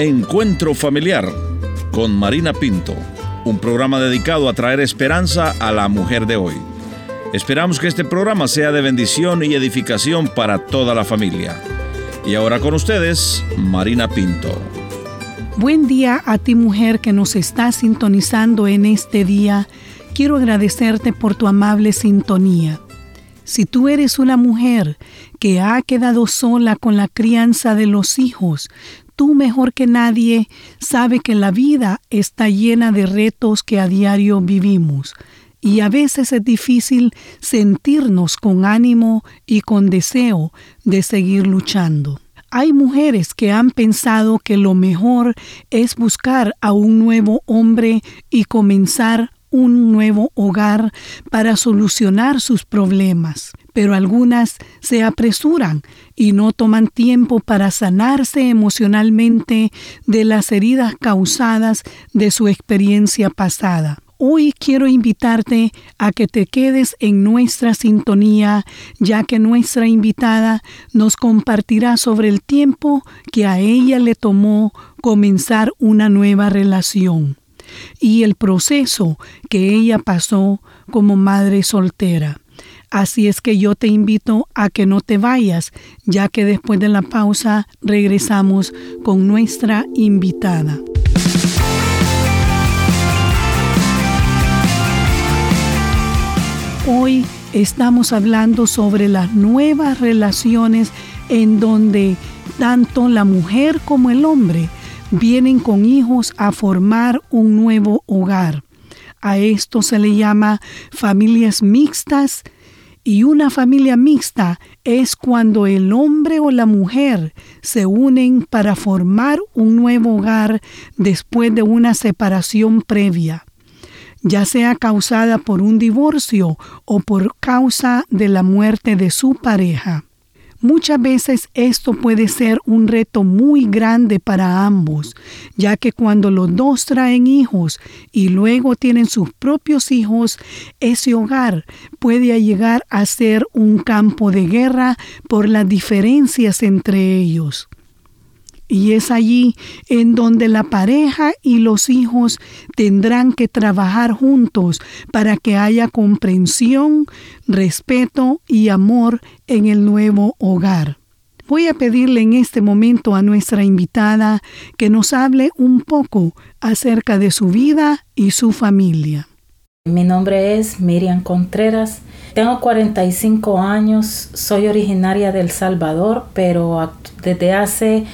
Encuentro Familiar con Marina Pinto, un programa dedicado a traer esperanza a la mujer de hoy. Esperamos que este programa sea de bendición y edificación para toda la familia. Y ahora con ustedes, Marina Pinto. Buen día a ti mujer que nos está sintonizando en este día. Quiero agradecerte por tu amable sintonía. Si tú eres una mujer que ha quedado sola con la crianza de los hijos, tú mejor que nadie sabe que la vida está llena de retos que a diario vivimos y a veces es difícil sentirnos con ánimo y con deseo de seguir luchando. Hay mujeres que han pensado que lo mejor es buscar a un nuevo hombre y comenzar un nuevo hogar para solucionar sus problemas, pero algunas se apresuran y no toman tiempo para sanarse emocionalmente de las heridas causadas de su experiencia pasada. Hoy quiero invitarte a que te quedes en nuestra sintonía, ya que nuestra invitada nos compartirá sobre el tiempo que a ella le tomó comenzar una nueva relación y el proceso que ella pasó como madre soltera. Así es que yo te invito a que no te vayas, ya que después de la pausa regresamos con nuestra invitada. Hoy estamos hablando sobre las nuevas relaciones en donde tanto la mujer como el hombre vienen con hijos a formar un nuevo hogar. A esto se le llama familias mixtas y una familia mixta es cuando el hombre o la mujer se unen para formar un nuevo hogar después de una separación previa, ya sea causada por un divorcio o por causa de la muerte de su pareja. Muchas veces esto puede ser un reto muy grande para ambos, ya que cuando los dos traen hijos y luego tienen sus propios hijos, ese hogar puede llegar a ser un campo de guerra por las diferencias entre ellos. Y es allí en donde la pareja y los hijos tendrán que trabajar juntos para que haya comprensión, respeto y amor en el nuevo hogar. Voy a pedirle en este momento a nuestra invitada que nos hable un poco acerca de su vida y su familia. Mi nombre es Miriam Contreras. Tengo 45 años, soy originaria del Salvador, pero desde hace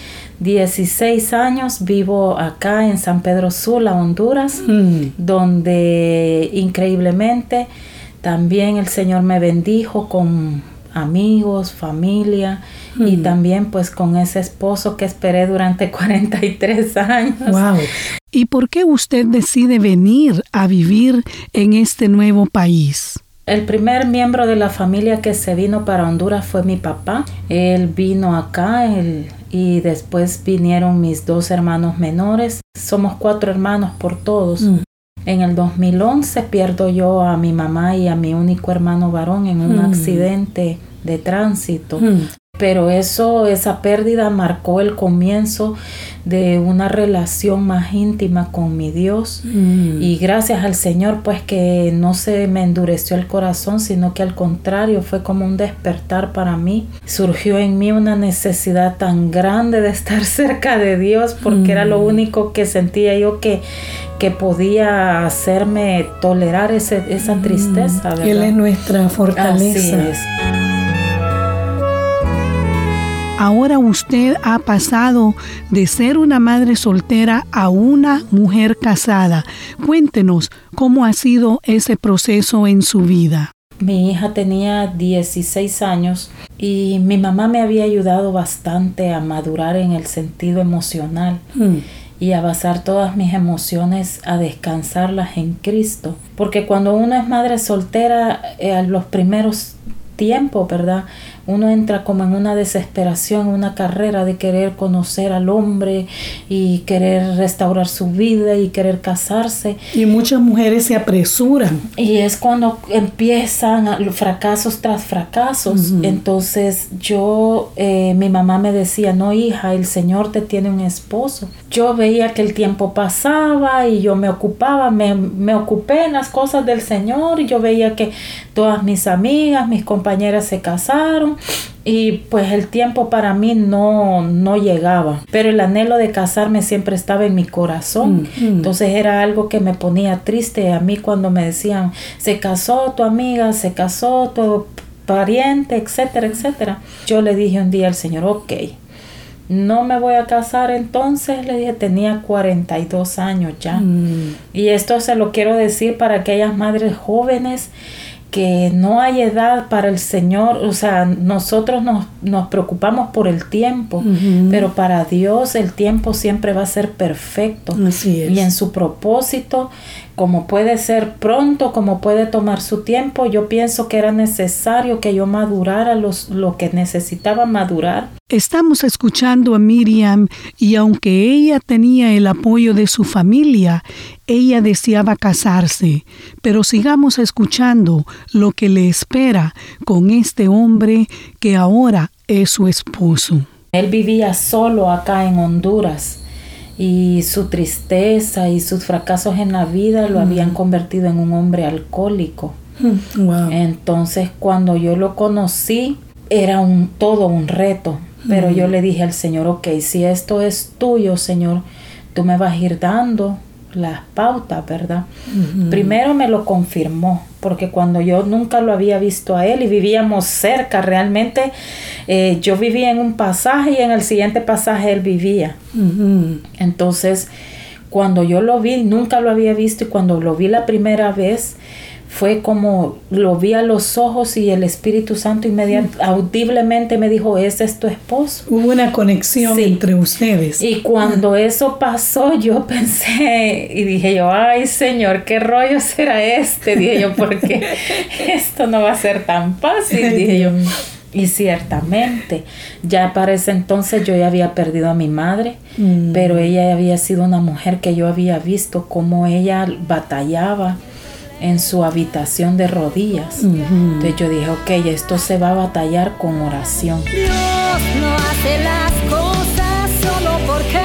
16 años vivo acá en San Pedro Sula, Honduras, mm. donde increíblemente también el Señor me bendijo con amigos, familia y mm. también pues con ese esposo que esperé durante 43 años. Wow. ¿Y por qué usted decide venir a vivir en este nuevo país? El primer miembro de la familia que se vino para Honduras fue mi papá. Él vino acá y después vinieron mis dos hermanos menores. Somos cuatro hermanos por todos. Mm. En el 2011 pierdo yo a mi mamá y a mi único hermano varón en un mm. accidente de tránsito. Mm. Pero eso, esa pérdida marcó el comienzo de una relación más íntima con mi Dios. Mm. Y gracias al Señor, pues que no se me endureció el corazón, sino que al contrario fue como un despertar para mí. Surgió en mí una necesidad tan grande de estar cerca de Dios, porque era lo mm. único que sentía yo que, que podía hacerme tolerar ese, esa tristeza. Él es nuestra fortaleza. Así es. Ahora usted ha pasado de ser una madre soltera a una mujer casada. Cuéntenos cómo ha sido ese proceso en su vida. Mi hija tenía 16 años y mi mamá me había ayudado bastante a madurar en el sentido emocional. Hmm. y a basar todas mis emociones, a descansarlas en Cristo. Porque cuando uno es madre soltera, eh, a los primeros tiempos, ¿verdad? Uno entra como en una desesperación, una carrera de querer conocer al hombre y querer restaurar su vida y querer casarse. Y muchas mujeres se apresuran. Y es cuando empiezan fracasos tras fracasos. Entonces yo, eh, mi mamá me decía, no hija, el Señor te tiene un esposo. Yo veía que el tiempo pasaba y yo me ocupaba, me, me ocupé en las cosas del Señor y yo veía que todas mis amigas, mis compañeras se casaron y pues el tiempo para mí no, no llegaba, pero el anhelo de casarme siempre estaba en mi corazón, mm, mm. entonces era algo que me ponía triste a mí cuando me decían, se casó tu amiga, se casó tu pariente, etcétera, etcétera. Yo le dije un día al Señor, ok, no me voy a casar entonces, le dije, tenía 42 años ya. Mm. Y esto se lo quiero decir para aquellas madres jóvenes que no hay edad para el Señor, o sea, nosotros nos, nos preocupamos por el tiempo, pero para Dios el tiempo siempre va a ser perfecto. Y en su propósito, como puede ser pronto, como puede tomar su tiempo, yo pienso que era necesario que yo madurara los, lo que necesitaba madurar. Estamos escuchando a Miriam y aunque ella tenía el apoyo de su familia, ella deseaba casarse. Pero sigamos escuchando lo que le espera con este hombre que ahora es su esposo. Él vivía solo acá en Honduras y su tristeza y sus fracasos en la vida lo habían mm. convertido en un hombre alcohólico. Mm, Entonces cuando yo lo conocí era un todo un reto pero yo le dije al Señor, ok, si esto es tuyo, Señor, tú me vas a ir dando las pautas, ¿verdad? Primero me lo confirmó, porque cuando yo nunca lo había visto a él y vivíamos cerca, realmente eh, yo vivía en un pasaje y en el siguiente pasaje él vivía. Entonces, cuando yo lo vi, nunca lo había visto y cuando lo vi la primera vez, fue como lo vi a los ojos y el Espíritu Santo inmediatamente, audiblemente me dijo, ese es tu esposo. Hubo una conexión entre ustedes. Y cuando eso pasó, yo pensé y dije yo, ay Señor, ¿qué rollo será este? Dije yo, porque esto no va a ser tan fácil, dije yo. Y ciertamente, ya para ese entonces yo ya había perdido a mi madre, mm. pero ella había sido una mujer que yo había visto cómo ella batallaba en su habitación de rodillas. Entonces yo dije, ok, esto se va a batallar con oración. Dios no hace las cosas solo porque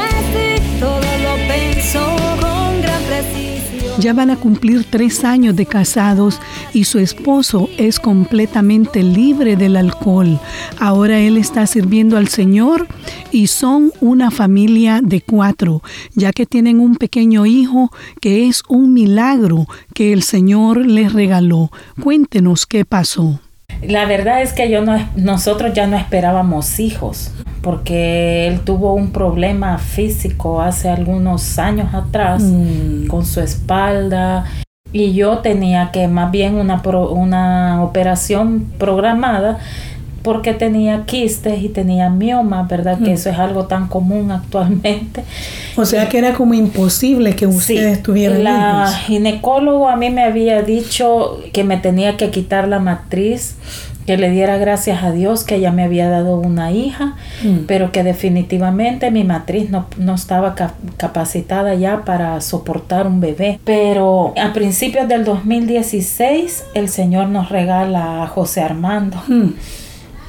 Ya van a cumplir tres años de casados y su esposo es completamente libre del alcohol. Ahora él está sirviendo al Señor y son una familia de cuatro, ya que tienen un pequeño hijo que es un milagro que el Señor les regaló. Cuéntenos qué pasó. La verdad es que yo no, nosotros ya no esperábamos hijos, porque él tuvo un problema físico hace algunos años atrás mm. con su espalda y yo tenía que más bien una, una operación programada porque tenía quistes y tenía mioma, ¿verdad? Que mm. eso es algo tan común actualmente. O sea que era como imposible que ustedes sí, tuvieran La ginecólogo a mí me había dicho que me tenía que quitar la matriz, que le diera gracias a Dios que ella me había dado una hija, mm. pero que definitivamente mi matriz no, no estaba capacitada ya para soportar un bebé. Pero a principios del 2016 el Señor nos regala a José Armando. Mm.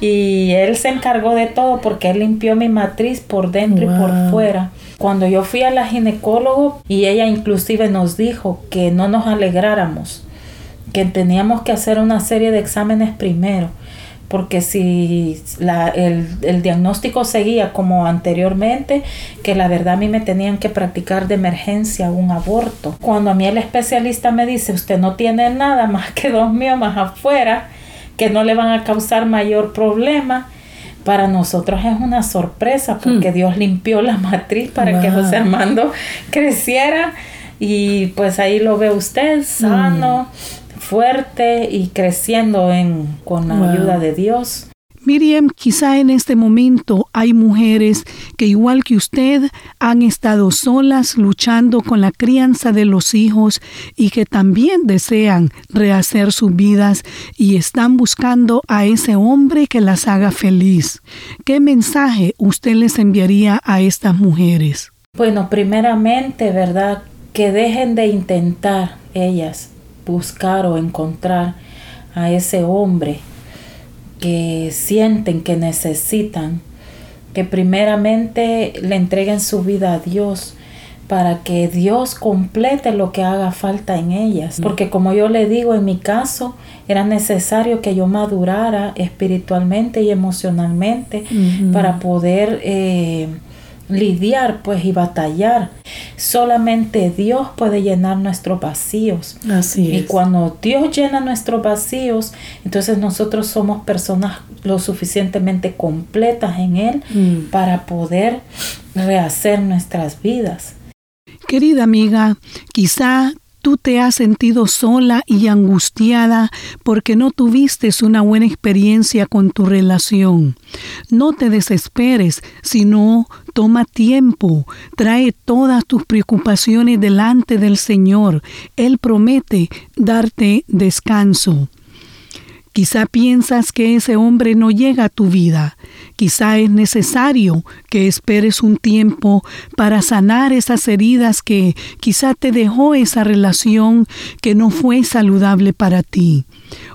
Y él se encargó de todo porque él limpió mi matriz por dentro y por fuera. Cuando yo fui a la ginecólogo y ella inclusive nos dijo que no nos alegráramos, que teníamos que hacer una serie de exámenes primero, porque si el, el, diagnóstico seguía como anteriormente, que la verdad a mí me tenían que practicar de emergencia un aborto. Cuando a mí el especialista me dice, usted no tiene nada más que dos miomas afuera, que no le van a causar mayor problema. Para nosotros es una sorpresa porque hmm. Dios limpió la matriz para que José Armando creciera y pues ahí lo ve usted sano, hmm. fuerte y creciendo en, con la ayuda de Dios. Miriam, quizá en este momento hay mujeres que igual que usted han estado solas luchando con la crianza de los hijos y que también desean rehacer sus vidas y están buscando a ese hombre que las haga feliz. ¿Qué mensaje usted les enviaría a estas mujeres? Bueno, primeramente, ¿verdad? Que dejen de intentar ellas buscar o encontrar a ese hombre que sienten que necesitan, que primeramente le entreguen su vida a Dios para que Dios complete lo que haga falta en ellas. Porque como yo le digo, en mi caso era necesario que yo madurara espiritualmente y emocionalmente para poder eh, lidiar pues y batallar. Solamente Dios puede llenar nuestros vacíos. Así es. Y cuando Dios llena nuestros vacíos, entonces nosotros somos personas lo suficientemente completas en Él mm. para poder rehacer nuestras vidas. Querida amiga, quizá tú te has sentido sola y angustiada porque no tuviste una buena experiencia con tu relación. No te desesperes, sino toma tiempo, trae todas tus preocupaciones delante del Señor. Él promete darte descanso. Quizá piensas que ese hombre no llega a tu vida. Quizá es necesario que esperes un tiempo para sanar esas heridas que quizá te dejó esa relación que no fue saludable para ti.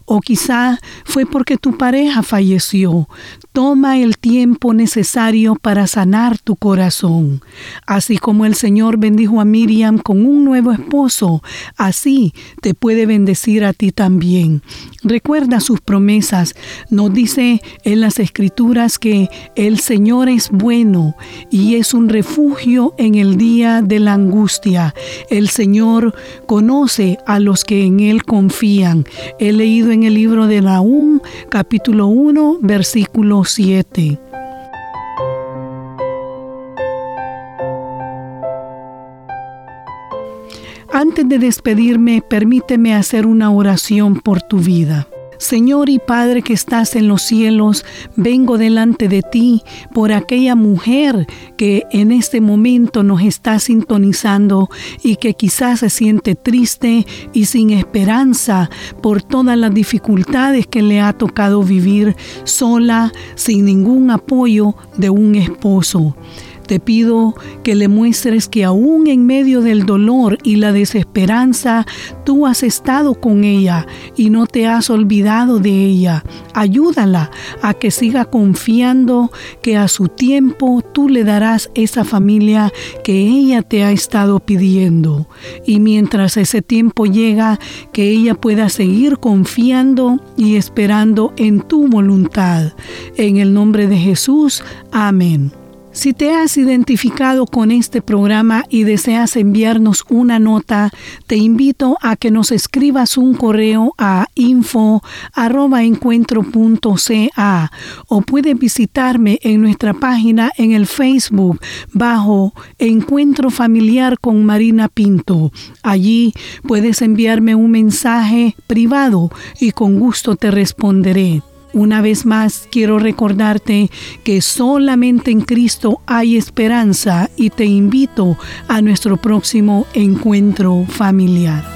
O quizá fue porque tu pareja falleció. Toma el tiempo necesario para sanar tu corazón. Así como el Señor bendijo a Miriam con un nuevo esposo, así te puede bendecir a ti también. Recuerda sus promesas. Nos dice en las escrituras que el Señor es bueno y es un refugio en el día de la angustia. El Señor conoce a los que en Él confían. He leído en el libro de Nahum, capítulo 1, versículo 7. Antes de despedirme, permíteme hacer una oración por tu vida. Señor y Padre que estás en los cielos, vengo delante de ti por aquella mujer que en este momento nos está sintonizando y que quizás se siente triste y sin esperanza por todas las dificultades que le ha tocado vivir sola, sin ningún apoyo de un esposo. Te pido que le muestres que aún en medio del dolor y la desesperanza, tú has estado con ella y no te has olvidado de ella. Ayúdala a que siga confiando que a su tiempo tú le darás esa familia que ella te ha estado pidiendo. Y mientras ese tiempo llega, que ella pueda seguir confiando y esperando en tu voluntad. En el nombre de Jesús, amén. Si te has identificado con este programa y deseas enviarnos una nota, te invito a que nos escribas un correo a info@encuentro.ca o puedes visitarme en nuestra página en el Facebook bajo Encuentro Familiar con Marina Pinto. Allí puedes enviarme un mensaje privado y con gusto te responderé. Una vez más quiero recordarte que solamente en Cristo hay esperanza y te invito a nuestro próximo encuentro familiar.